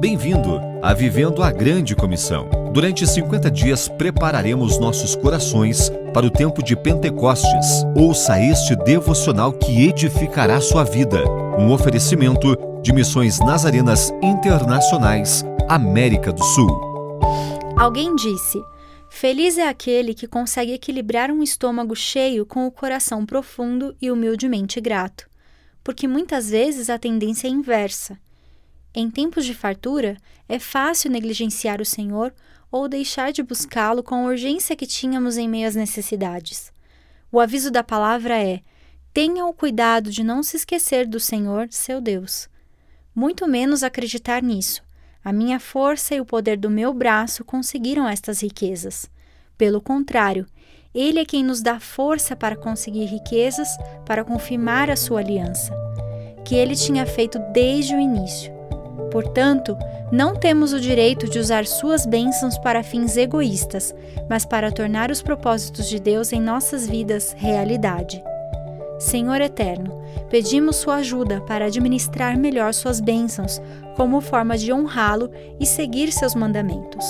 Bem-vindo a Vivendo a Grande Comissão. Durante 50 dias prepararemos nossos corações para o tempo de Pentecostes. Ouça este devocional que edificará sua vida. Um oferecimento de Missões Nazarenas Internacionais, América do Sul. Alguém disse: Feliz é aquele que consegue equilibrar um estômago cheio com o coração profundo e humildemente grato, porque muitas vezes a tendência é inversa. Em tempos de fartura, é fácil negligenciar o Senhor ou deixar de buscá-lo com a urgência que tínhamos em meio às necessidades. O aviso da palavra é: tenha o cuidado de não se esquecer do Senhor, seu Deus. Muito menos acreditar nisso. A minha força e o poder do meu braço conseguiram estas riquezas. Pelo contrário, Ele é quem nos dá força para conseguir riquezas, para confirmar a sua aliança, que Ele tinha feito desde o início. Portanto, não temos o direito de usar suas bênçãos para fins egoístas, mas para tornar os propósitos de Deus em nossas vidas realidade. Senhor eterno, pedimos sua ajuda para administrar melhor suas bênçãos, como forma de honrá-lo e seguir seus mandamentos.